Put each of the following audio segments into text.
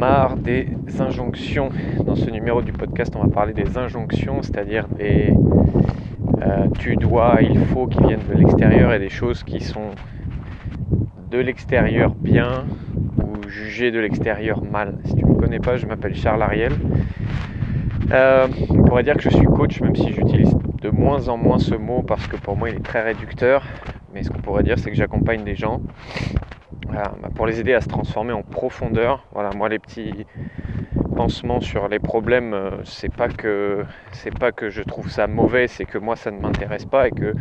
marre des injonctions. Dans ce numéro du podcast, on va parler des injonctions, c'est-à-dire des euh, tu dois, il faut qui viennent de l'extérieur et des choses qui sont de l'extérieur bien ou jugées de l'extérieur mal. Si tu ne me connais pas, je m'appelle Charles Ariel. Euh, on pourrait dire que je suis coach, même si j'utilise de moins en moins ce mot parce que pour moi il est très réducteur. Mais ce qu'on pourrait dire, c'est que j'accompagne des gens bah, pour les aider à se transformer en profondeur. Voilà, moi les petits pansements sur les problèmes, euh, c'est pas que c'est pas que je trouve ça mauvais, c'est que moi ça ne m'intéresse pas et que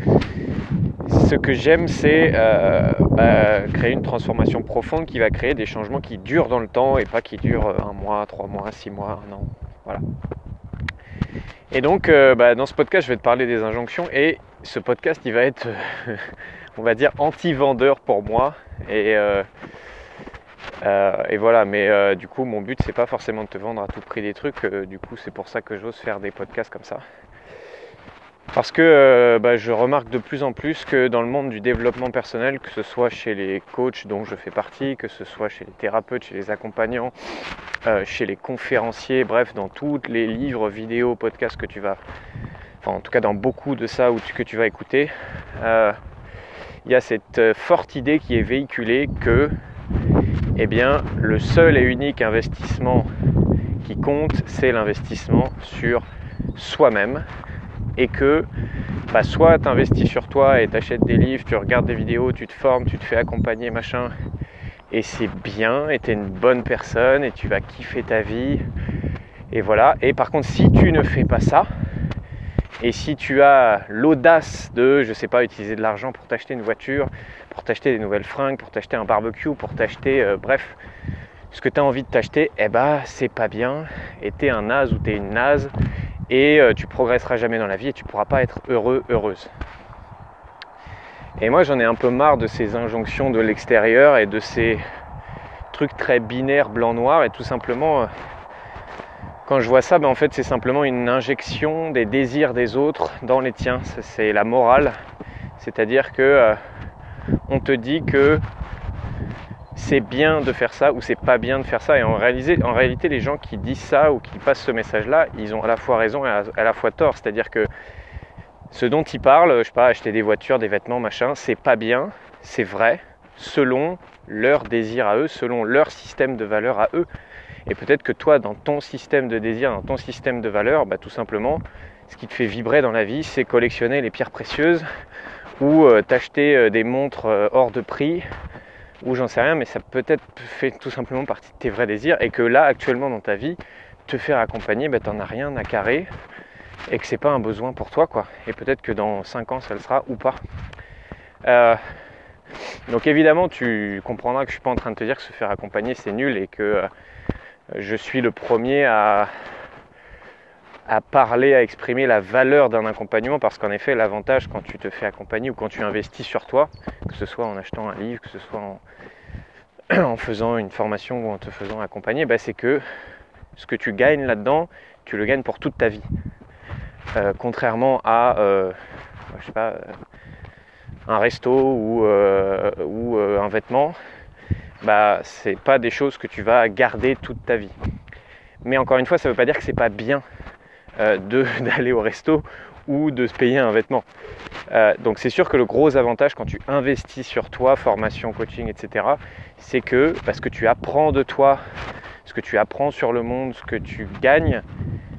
ce que j'aime, c'est euh, bah, créer une transformation profonde qui va créer des changements qui durent dans le temps et pas qui durent un mois, trois mois, six mois, un an. Voilà. Et donc, euh, bah, dans ce podcast, je vais te parler des injonctions et ce podcast, il va être, on va dire, anti-vendeur pour moi. Et, euh, euh, voilà, mais du coup, mon but, c'est pas forcément de te vendre à tout prix des trucs. du coup, c'est pour ça que j'ose faire des podcasts comme ça. Parce que euh, bah, je remarque de plus en plus que dans le monde du développement personnel, que ce soit chez les coachs dont je fais partie, que ce soit chez les thérapeutes, chez les accompagnants, euh, chez les conférenciers, bref, dans tous les livres, vidéos, podcasts que tu vas, enfin en tout cas dans beaucoup de ça que tu vas écouter, euh, il y a cette forte idée qui est véhiculée que eh le seul et unique investissement qui compte, c'est l'investissement sur soi-même et que bah, soit tu investis sur toi et tu achètes des livres, tu regardes des vidéos, tu te formes, tu te fais accompagner, machin, et c'est bien, et tu es une bonne personne, et tu vas kiffer ta vie, et voilà. Et par contre, si tu ne fais pas ça, et si tu as l'audace de, je sais pas, utiliser de l'argent pour t'acheter une voiture, pour t'acheter des nouvelles fringues, pour t'acheter un barbecue, pour t'acheter, euh, bref, ce que tu as envie de t'acheter, eh bah c'est pas bien, et t'es un naze ou t'es une naze, et euh, tu progresseras jamais dans la vie et tu pourras pas être heureux, heureuse. Et moi j'en ai un peu marre de ces injonctions de l'extérieur et de ces trucs très binaires blanc-noir et tout simplement euh, quand je vois ça, ben en fait c'est simplement une injection des désirs des autres dans les tiens. C'est la morale. C'est-à-dire que euh, on te dit que c'est bien de faire ça ou c'est pas bien de faire ça. Et en, en réalité, les gens qui disent ça ou qui passent ce message-là, ils ont à la fois raison et à, la fois tort. C'est-à-dire que ce dont ils parlent, je sais pas, acheter des voitures, des vêtements, machin, c'est pas bien, c'est vrai, selon leur désir à eux, selon leur système de valeurs à eux. Et peut-être que toi, dans ton système de désir, dans ton système de valeurs, bah, tout simplement, ce qui te fait vibrer dans la vie, c'est collectionner les pierres précieuses ou euh, t'acheter euh, des montres euh, hors de prix ou j'en sais rien, mais ça peut-être fait tout simplement partie de tes vrais désirs et que là, actuellement dans ta vie, te faire accompagner, ben, t'en as rien à carrer et que c'est pas un besoin pour toi, quoi. Et peut-être que dans 5 ans, ça le sera ou pas. Donc évidemment, tu comprendras que je suis pas en train de te dire que se faire accompagner c'est nul et que euh, je suis le premier à parler, à exprimer la valeur d'un accompagnement parce qu'en effet l'avantage quand tu te fais accompagner ou quand tu investis sur toi, que ce soit en achetant un livre, que ce soit en, faisant une formation ou en te faisant accompagner, bah, c'est que ce que tu gagnes là-dedans, tu le gagnes pour toute ta vie. Euh, contrairement à euh, je sais pas, un resto ou, ou un vêtement, bah, c'est pas des choses que tu vas garder toute ta vie. Mais encore une fois, ça ne veut pas dire que c'est pas bien euh, d'aller au resto ou de se payer un vêtement. Euh, donc c'est sûr que le gros avantage quand tu investis sur toi, formation, coaching, etc., c'est que parce que tu apprends de toi, ce que tu apprends sur le monde, ce que tu gagnes,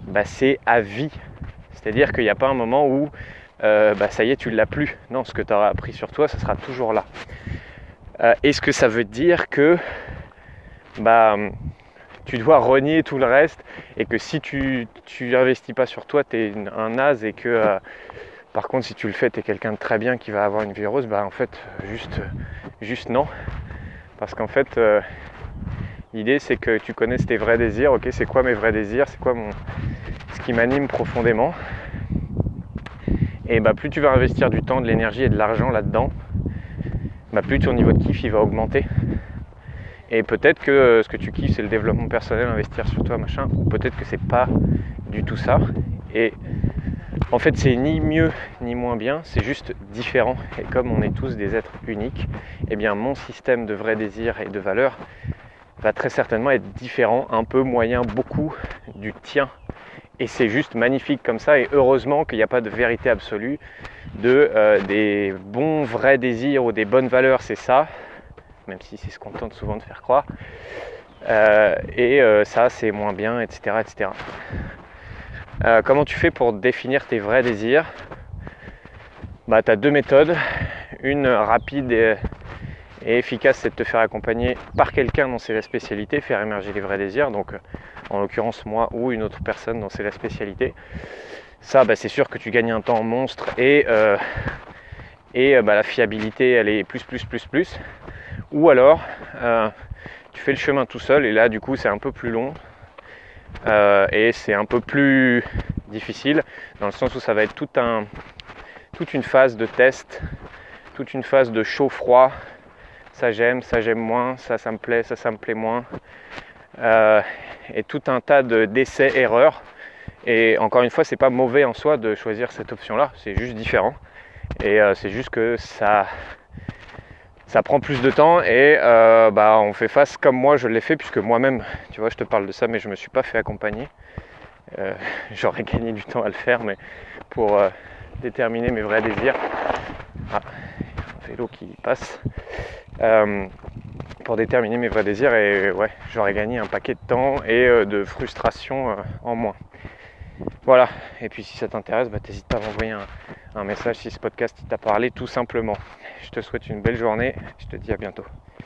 bah, c'est à vie. C'est-à-dire qu'il n'y a pas un moment où euh, bah, ça y est, tu ne l'as plus. Non, ce que tu auras appris sur toi, ça sera toujours là. Est-ce que ça veut dire que bah, tu dois renier tout le reste et que si tu n'investis pas sur toi, tu es un naze et que euh, par contre si tu le fais, tu es quelqu'un de très bien qui va avoir une vie heureuse, bah en fait juste, juste non. Parce qu'en fait euh, l'idée c'est que tu connaisses tes vrais désirs, ok c'est quoi mes vrais désirs, c'est quoi mon, ce qui m'anime profondément? Et bah plus tu vas investir du temps, de l'énergie et de l'argent là-dedans, bah plus ton niveau de kiff va augmenter. Et peut-être que euh, ce que tu kiffes, c'est le développement personnel, investir sur toi, machin, ou peut-être que c'est pas du tout ça. Et en fait, c'est ni mieux ni moins bien, c'est juste différent. Et comme on est tous des êtres uniques, eh bien, mon système de vrais désirs et de valeurs va très certainement être différent, un peu moyen, beaucoup du tien. Et c'est juste magnifique comme ça. Et heureusement qu'il n'y a pas de vérité absolue, de euh, des bons vrais désirs ou des bonnes valeurs, c'est ça, même si c'est ce qu'on tente souvent de faire croire. Euh, et euh, ça, c'est moins bien, etc. etc. comment tu fais pour définir tes vrais désirs? Bah, as deux méthodes. Une rapide et, et efficace, c'est de te faire accompagner par quelqu'un dans ses spécialités, faire émerger les vrais désirs. Donc, en l'occurrence, moi ou une autre personne dans ses spécialités. Ça, bah, c'est sûr que tu gagnes un temps monstre et, euh, et euh, bah, la fiabilité, elle est plus, plus, plus, plus. Ou alors, euh, tu fais le chemin tout seul et là, du coup, c'est un peu plus long. et c'est un peu plus difficile dans le sens où ça va être un, toute une phase de test, toute une phase de chaud-froid, ça j'aime, ça j'aime moins, ça ça me plaît, ça ça me plaît moins. Euh, et tout un tas d'essais erreurs. Et encore une fois, c'est pas mauvais en soi de choisir cette option-là, c'est juste différent. Et euh, c'est juste que ça, ça prend plus de temps et euh, bah, on fait face comme moi je l'ai fait, puisque moi-même, tu vois, je te parle de ça, mais je me suis pas fait accompagner. J'aurais gagné du temps à le faire, mais pour déterminer mes vrais désirs. Vélo qui passe. Euh, pour déterminer mes vrais désirs et ouais, j'aurais gagné un paquet de temps et euh, de frustration euh, en moins. Voilà, et puis si ça t'intéresse, bah, n'hésite pas à m'envoyer un, un message si ce podcast t'a parlé tout simplement. Je te souhaite une belle journée, je te dis à bientôt.